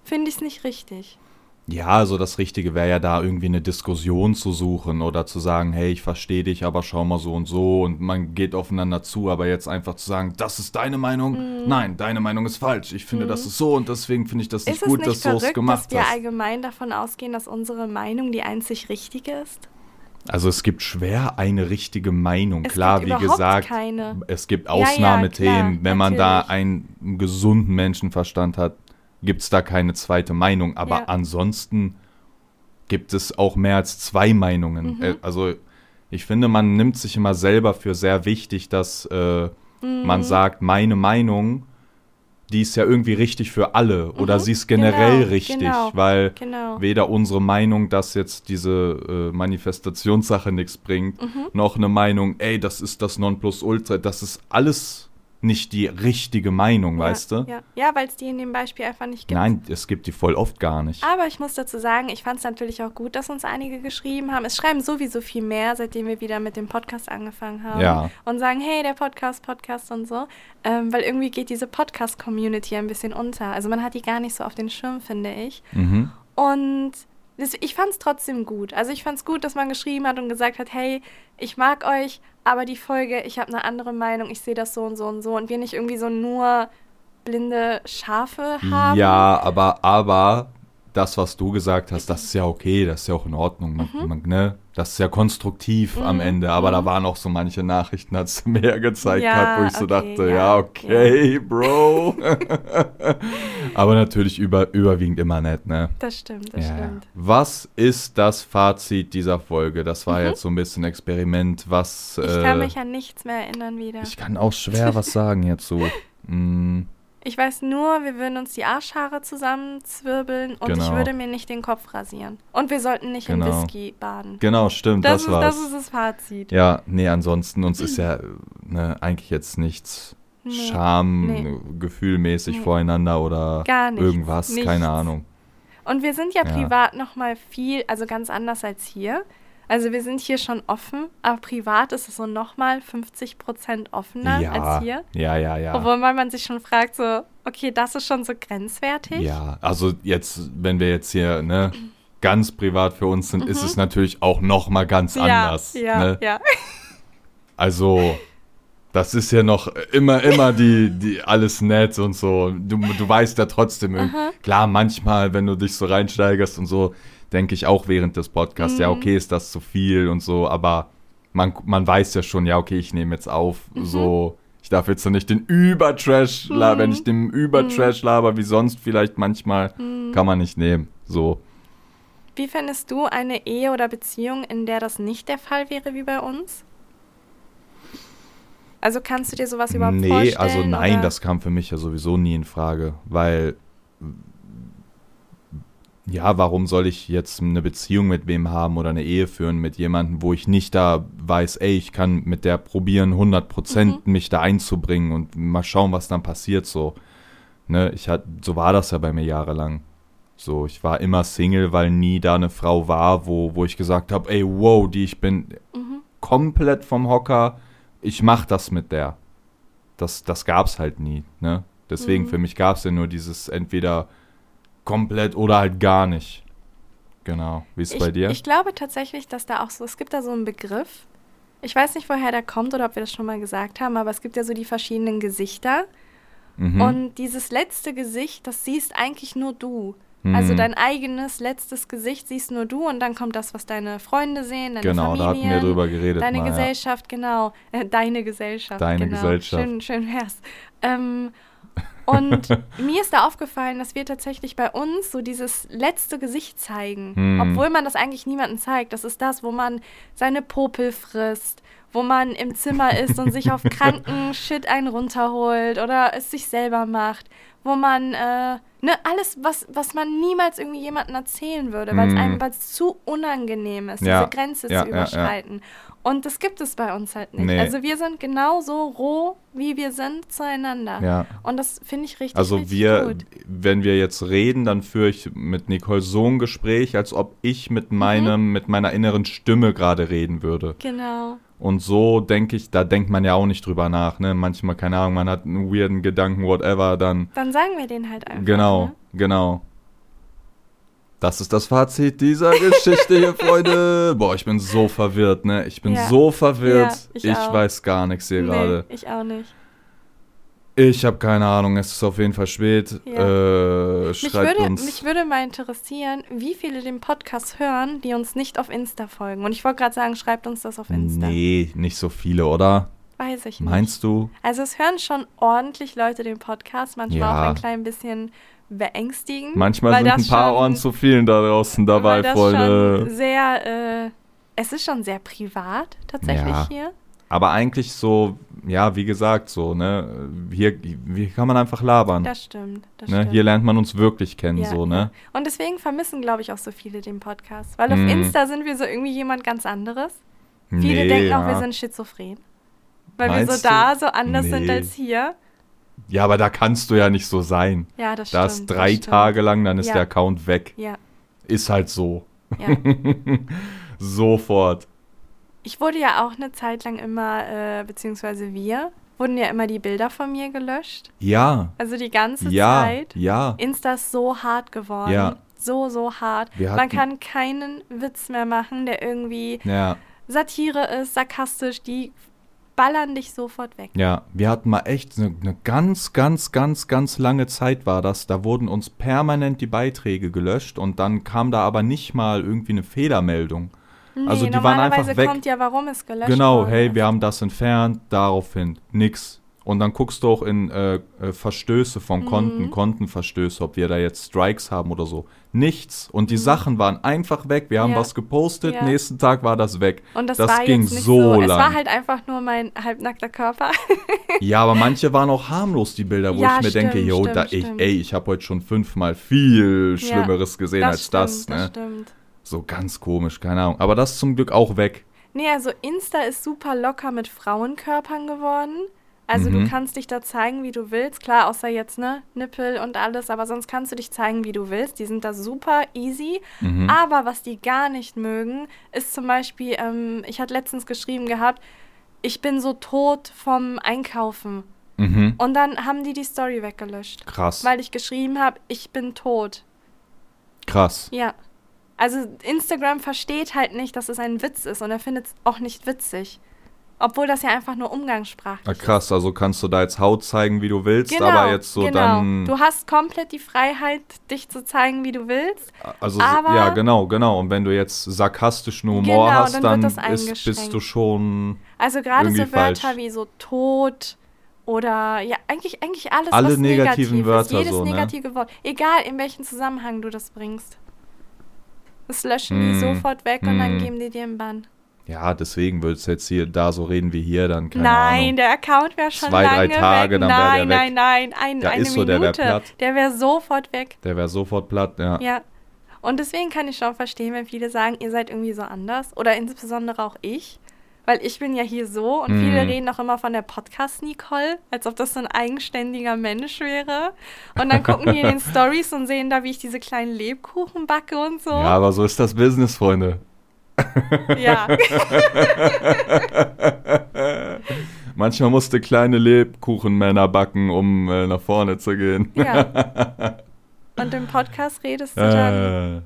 finde ich es nicht richtig. Ja, also das Richtige wäre ja da irgendwie eine Diskussion zu suchen oder zu sagen, hey, ich verstehe dich, aber schau mal so und so und man geht aufeinander zu, aber jetzt einfach zu sagen, das ist deine Meinung, Mhm. nein, deine Meinung ist falsch, ich finde, das ist so und deswegen finde ich das nicht ist gut, nicht dass du es gemacht dass wir hast. allgemein davon ausgehen, dass unsere Meinung die einzig richtige ist? Also es gibt schwer eine richtige Meinung. Es klar, wie gesagt, keine. es gibt Ja, ja, Ausnahmethemen. klar, Wenn man da natürlich. einen gesunden Menschenverstand hat, gibt es da keine zweite Meinung. Aber Ja. ansonsten gibt es auch mehr als zwei Meinungen. Mhm. Äh, Also ich finde, man nimmt sich immer selber für sehr wichtig, dass äh, Mhm. man sagt, meine Meinung, die ist ja irgendwie richtig für alle oder Mhm, sie ist generell genau, richtig, genau, weil Genau. weder unsere Meinung, dass jetzt diese äh, Manifestationssache nichts bringt, Mhm. noch eine Meinung, ey, das ist das Nonplusultra, das ist alles nicht die richtige Meinung, weißt du? Ja, ja. ja weil es die in dem Beispiel einfach nicht gibt. Nein, es gibt die voll oft gar nicht. Aber ich muss dazu sagen, ich fand es natürlich auch gut, dass uns einige geschrieben haben. Es schreiben sowieso viel mehr, seitdem wir wieder mit dem Podcast angefangen haben. Ja. Und sagen, hey, der Podcast, Podcast und so. Ähm, weil irgendwie geht diese Podcast-Community ein bisschen unter. Also man hat die gar nicht so auf den Schirm, finde ich. Mhm. Und ich fand es trotzdem gut. Also ich fand es gut, dass man geschrieben hat und gesagt hat, hey, ich mag euch, aber die Folge, ich habe eine andere Meinung, ich sehe das so und so und so. Und wir nicht irgendwie so nur blinde Schafe haben. Ja, aber, aber das, was du gesagt hast, das ist ja okay, das ist ja auch in Ordnung. Man, Mhm. man, ne? Das ist ja konstruktiv am Ende, aber da waren auch so manche Nachrichten, hat es mir gezeigt Ja, hat, wo ich so okay, dachte, ja, ja, okay, Bro. aber natürlich über, überwiegend immer nett, ne? Das stimmt, das Ja. stimmt. Was ist das Fazit dieser Folge? Das war jetzt so ein bisschen Experiment, was. Mhm. Ich kann äh, mich an nichts mehr erinnern wieder. ich kann auch schwer was sagen jetzt so. Mm, Ich weiß nur, wir würden uns die Arschhaare zusammenzwirbeln und ich Genau. würde mir nicht den Kopf rasieren. Und wir sollten nicht Genau. in Whisky baden. genau, stimmt, Das, das, ist, war's. das ist das Fazit. ja, nee, ansonsten uns ist ja ne, eigentlich jetzt nichts Nee, Scham, nee. ne, Nee. voreinander oder Gar nichts, irgendwas, nichts. keine Ahnung. Und wir sind ja, Ja. privat noch mal viel, also ganz anders als hier. Also wir sind hier schon offen, aber privat ist es so noch mal 50 Prozent offener ja, als hier. ja, ja, ja. Obwohl man, sich schon fragt, so, okay, das ist schon so grenzwertig. Ja, also jetzt, wenn wir jetzt hier ne, ganz privat für uns sind, ist es natürlich auch noch mal ganz Mhm. ja, anders. ja, ne? ja. Also, Das ist ja noch immer, immer die, die alles nett und so. Du, du weißt ja trotzdem, irgendwie- Aha. klar, manchmal, wenn du dich so reinsteigerst und so, denke ich auch während des Podcasts, ja, Mhm. okay, ist das zu viel und so, aber man, man weiß ja schon, ja, okay, ich nehme jetzt auf, Mhm. so, ich darf jetzt nicht den Übertrash, la wenn ich den Übertrash laber, wie sonst vielleicht manchmal, Mhm. kann man nicht nehmen, so. Wie findest du eine Ehe oder Beziehung, in der das nicht der Fall wäre wie bei uns? Also kannst du dir sowas überhaupt nee, vorstellen? also nein, oder? das kam für mich ja sowieso nie in Frage, weil ja, warum soll ich jetzt eine Beziehung mit wem haben oder eine Ehe führen mit jemandem, wo ich nicht da weiß, ey, ich kann mit der probieren, 100% Mhm. mich da einzubringen und mal schauen, was dann passiert so. Ne, ich hat, so war das ja bei mir jahrelang. So, ich war immer Single, weil nie da eine Frau war, wo, wo ich gesagt habe, ey, wow, die ich bin Mhm. komplett vom Hocker, ich mach das mit der. Das, das gab's halt nie, ne? Deswegen, Mhm. für mich gab's ja nur dieses entweder komplett oder halt gar nicht. Genau. Wie ist es ich, bei dir? Ich glaube tatsächlich, dass da auch so, es gibt da so einen Begriff. Ich weiß nicht, woher der kommt oder ob wir das schon mal gesagt haben, aber es gibt ja so die verschiedenen Gesichter. mhm. Und dieses letzte Gesicht, das siehst eigentlich nur du. Also Mhm. dein eigenes letztes Gesicht siehst nur du und dann kommt das, was deine Freunde sehen, deine Genau, da Familien, hatten wir drüber geredet. deine mal, ja. Gesellschaft, genau. Äh, deine Gesellschaft. Deine genau. Gesellschaft. Schön, schön wär's. Ähm, und mir ist da aufgefallen, dass wir tatsächlich bei uns so dieses letzte Gesicht zeigen. Hm. Obwohl man das eigentlich niemandem zeigt. Das ist das, wo man seine Popel frisst, wo man im Zimmer ist und sich auf kranken Shit einen runterholt oder es sich selber macht. Wo man, äh, ne, alles, was, was man niemals irgendwie jemandem erzählen würde, weil es Hm. einem weil's zu unangenehm ist, Ja. diese Grenze Ja, zu ja, ja. überschreiten. Und das gibt es bei uns halt nicht. Nee. Also wir sind genauso roh, wie wir sind, zueinander. Ja. Und das finde ich richtig, Also richtig wir, gut. wenn wir jetzt reden, dann führe ich mit Nicole so ein Gespräch, als ob ich mit Mhm. meinem, mit meiner inneren Stimme gerade reden würde. Genau. Und so denke ich, da denkt man ja auch nicht drüber nach, ne? Manchmal, keine Ahnung, man hat einen weirden Gedanken, whatever, dann. Dann sagen wir den halt einfach. Genau, Ne? genau. Das ist das Fazit dieser Geschichte hier, Freunde. Boah, ich bin so verwirrt, ne? Ich bin Ja. so verwirrt. Ja, ich ich weiß gar nichts hier Nee, gerade. ich auch nicht. Ich habe keine Ahnung, es ist auf jeden Fall spät. Ja. Äh, Mich würde, uns. mich würde mal interessieren, wie viele den Podcast hören, die uns nicht auf Insta folgen. Und ich wollte gerade sagen, schreibt uns das auf Insta. Nee, nicht so viele, oder? Weiß ich nicht. Meinst du? Also es hören schon ordentlich Leute den Podcast, manchmal Ja. auch ein klein bisschen beängstigend. Manchmal sind ein paar schon- Ohren zu vielen da draußen dabei, weil das Freunde. schon sehr, äh, es ist schon sehr privat tatsächlich Ja. hier. Aber eigentlich so, ja, wie gesagt, so, ne? Hier, hier kann man einfach labern. Das stimmt. Das ne? stimmt. Hier lernt man uns wirklich kennen, Ja, so, ne? ja. Und deswegen vermissen, glaube ich, auch so viele den Podcast. Weil auf Mm. Insta sind wir so irgendwie jemand ganz anderes. Viele Nee, denken auch, wir sind schizophren. Weil wir Meinst so da so anders sind Nee. als hier. Ja, aber da kannst du ja nicht so sein. Ja, das Das stimmt. drei das. Tage lang, dann ist der Account weg. Ja, Ist halt so. ja. Sofort. Ich wurde ja auch eine Zeit lang immer, äh, beziehungsweise wir, wurden ja immer die Bilder von mir gelöscht. Ja, Also die ganze ja, Zeit. ja. Insta ist so hart geworden. Ja. So, so hart. Man kann keinen Witz mehr machen, der irgendwie Ja, Satire ist, sarkastisch. Die ballern dich sofort weg. ja. Wir hatten mal echt eine, eine ganz, ganz, ganz, ganz lange Zeit war das. Da wurden uns permanent die Beiträge gelöscht und dann kam da aber nicht mal irgendwie eine Fehlermeldung. Nee, Also die waren einfach weg. kommt ja, warum es gelöscht Genau, worden hey, wir haben das entfernt, daraufhin nix. Und dann guckst du auch in äh, äh, Verstöße von Konten, Mhm. Kontenverstöße, ob wir da jetzt Strikes haben oder so. Nichts. Und die Sachen waren einfach weg. Wir haben Mhm. Ja. was gepostet, Ja. nächsten Tag war das weg. Und das, das war ging so so. Es lang. war halt einfach nur mein halbnackter Körper. Ja, aber manche waren auch harmlos, die Bilder, wo Ja, ich mir denke, stimmt, yo, stimmt, da, ich, ey, ich habe heute schon fünfmal viel Schlimmeres gesehen als das. stimmt, Ne? das stimmt. So ganz komisch, keine Ahnung. Aber das ist zum Glück auch weg. Nee, also Insta ist super locker mit Frauenkörpern geworden. Also Mhm. du kannst dich da zeigen, wie du willst. Klar, außer jetzt, ne, Nippel und alles, aber sonst kannst du dich zeigen, wie du willst. Die sind da super easy. Mhm. Aber was die gar nicht mögen, ist zum Beispiel, ähm, ich hatte letztens geschrieben gehabt, ich bin so tot vom Einkaufen. Mhm. Und dann haben die die Story weggelöscht. Krass. Weil ich geschrieben habe, ich bin tot. Krass. Ja. Also Instagram versteht halt nicht, dass es ein Witz ist und er findet es auch nicht witzig. Obwohl das ja einfach nur umgangssprachlich Ah, krass, also kannst du da jetzt Haut zeigen, wie du willst, Genau, aber jetzt so genau. dann. Du hast komplett die Freiheit, dich zu zeigen, wie du willst. Also ja, genau, genau. Und wenn du jetzt sarkastischen Humor Genau, hast, dann dann, ist, bist du schon Also gerade so Wörter falsch. wie so Tod oder ja, eigentlich, eigentlich alles, Alle negativen negativ Wörter ist. Jedes so, ne? negative Wort. Egal, in welchem Zusammenhang du das bringst. Das löschen die Mm. sofort weg und dann Mm. geben die dir einen Bann. Ja, deswegen würdest du jetzt hier da so reden wie hier, dann keine nein, Ahnung. der Account wäre schon Zwei, drei lange Tage, weg. dann nein, der nein, weg. nein, ein, Ja, eine ist so, der wär Minute. platt. Der wäre sofort weg. Der wäre sofort platt, ja. Ja. Und deswegen kann ich schon verstehen, wenn viele sagen, ihr seid irgendwie so anders. Oder insbesondere auch ich. Weil ich bin ja hier so und viele Mhm. reden auch immer von der Podcast-Nicole, als ob das so ein eigenständiger Mensch wäre. Und dann gucken die in den Stories und sehen da, wie ich diese kleinen Lebkuchen backe und so. Ja, aber so ist das Business, Freunde. Ja. Manchmal musste kleine Lebkuchenmänner backen, um äh, nach vorne zu gehen. ja. Und im Podcast redest du dann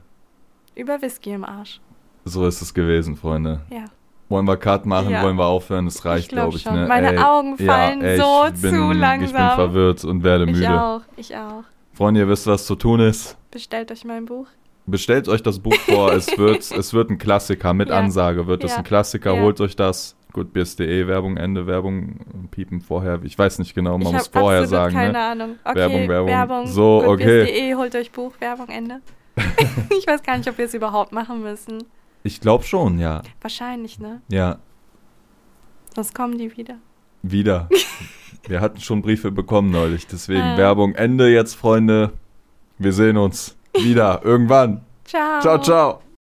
Äh, über Whisky im Arsch. so ist es gewesen, Freunde. Ja. Wollen wir Cut machen? Ja. Wollen wir aufhören? Das reicht, glaub glaube ich. schon. Ne? Meine Ey, Augen fallen so ich bin, zu Ich bin langsam. verwirrt und werde Ich müde. auch. Ich auch. Freunde, ihr wisst, was zu tun ist. Bestellt euch mein Buch. Bestellt euch das Buch vor. es, wird, es wird ein Klassiker. Mit Ja. Ansage wird es Ja. ein Klassiker. Ja. Holt euch das. Goodbeers.de, Werbung, Ende, Werbung, piepen vorher. Ich weiß nicht genau, man ich muss vorher sagen. keine Ne? Ahnung. Okay, Werbung, Werbung. Werbung. So, okay. goodbiz.de, holt euch Buch, Werbung, Ende. ich weiß gar nicht, ob wir es überhaupt machen müssen. Ich glaube schon, ja. Wahrscheinlich, ne? Ja, Sonst kommen die wieder. wieder. Wir hatten schon Briefe bekommen neulich. Deswegen Ah. Werbung, Ende jetzt, Freunde. Wir sehen uns wieder irgendwann. Ciao. Ciao, ciao.